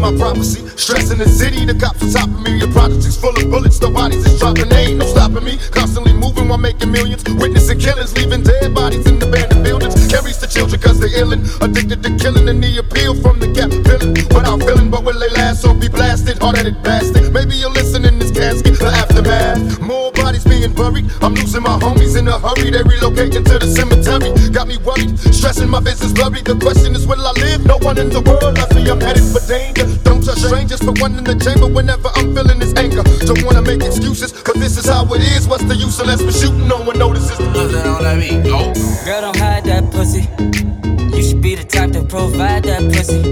my prophecy. Stressing the city, the cops on top of me. Your projects full of bullets, the bodies is dropping. Ain't no stopping me. Constantly moving while making millions. Witnessing killings, leaving dead bodies in abandoned buildings. Carries the children cause they're illin'. Addicted to killing and the appeal from the gap feeling. Without feeling, but will they last or be blasted? Hard headed bastard. Maybe you'll listen bodies. I'm losing my homies in a hurry. They relocating to the cemetery. Got me worried, stressing my business blurry. The question is, will I live? No one in the world loves me. I'm headed for danger. Don't trust strangers for one in the chamber whenever I'm feeling this anger. Don't wanna make excuses, cause this is how it is. What's the use unless we're shooting? No one notices. don't let me go. Girl, don't hide that pussy. You should be the type to provide that pussy.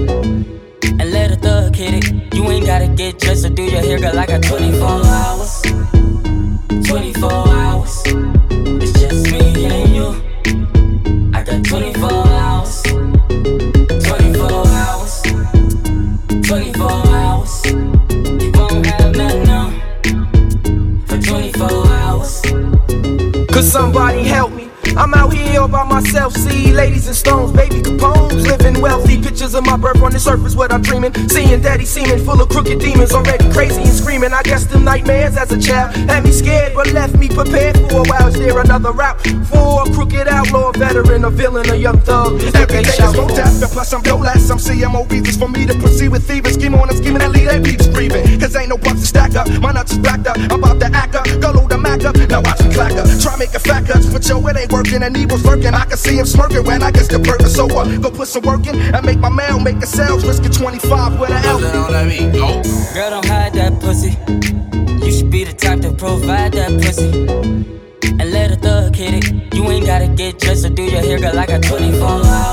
And let a thug hit it. You ain't gotta get dressed or do your hair, girl. I got 24 hours. 24 hours. It's just me and you. I got 24 hours. 24 hours. 24 hours. You won't have nothing on for 24 hours. Could somebody help? I'm out here all by myself, see ladies and stones, baby Capone's living wealthy. Pictures of my birth on the surface, what I'm dreaming. Seeing daddy seeming full of crooked demons, already crazy and screaming. I guess them nightmares as a child had me scared, but left me prepared for a while. Is there another route for a crooked outlaw, a veteran, a villain, a young thug? Every day is no death, and plus I'm no less. I'm CMO reasons for me to proceed with thieves. Scheme on a scheme and lead that beats breathing. Cause ain't no bucks to stack up. My nuts is backed up. I'm about to act up. Go load the up. Now watch me clack up. Try make a fat cut, but yo, it ain't working. And evil's lurking. I can see him smirking when I get the purpose. So what? Go put some work in and make my mail, make a sales. Risk at 25 with an L. don't let me go. Girl, don't hide that pussy. You should be the type to provide that pussy. And let a thug hit it. You ain't gotta get dressed or do your hair, girl. I got 24 hours.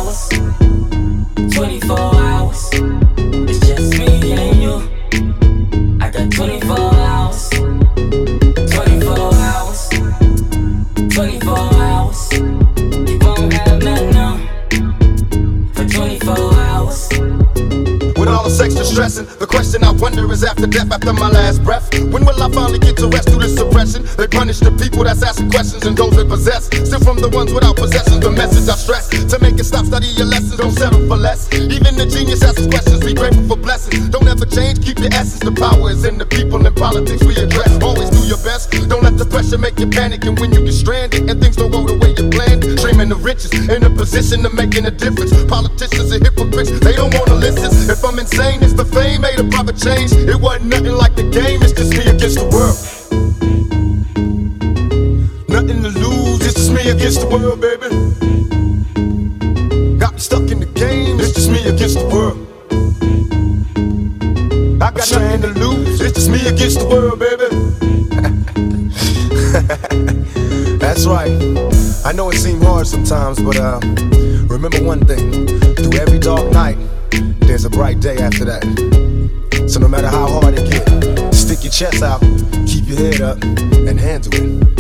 Extra stressing, the question I wonder is after death, after my last breath, when will I finally get to rest through this suppression? They punish the people that's asking questions and those they possess. Still from the ones without possessions, the message I stress. To make it stop, study your lessons, don't settle for less. Even the genius asks questions, be grateful for blessings. Don't ever change, keep your essence. The power is in the people and politics we address. Always do your best, don't let the pressure make you panic. And when you get stranded and things don't go the way you planned, riches in a position of making a difference. Politicians are hypocrites, they don't wanna listen. If I'm insane, it's the fame made a proper change. It wasn't nothing like the game, it's just me against the world. Nothing to lose, it's just me against the world, baby. Got me stuck in the game, it's just me against the world. I got nothing to lose, it's just me against the world, baby. That's right. I know it seems hard sometimes, but uh, remember one thing: through every dark night, there's a bright day after that. So no matter how hard it gets, stick your chest out, keep your head up, and handle it.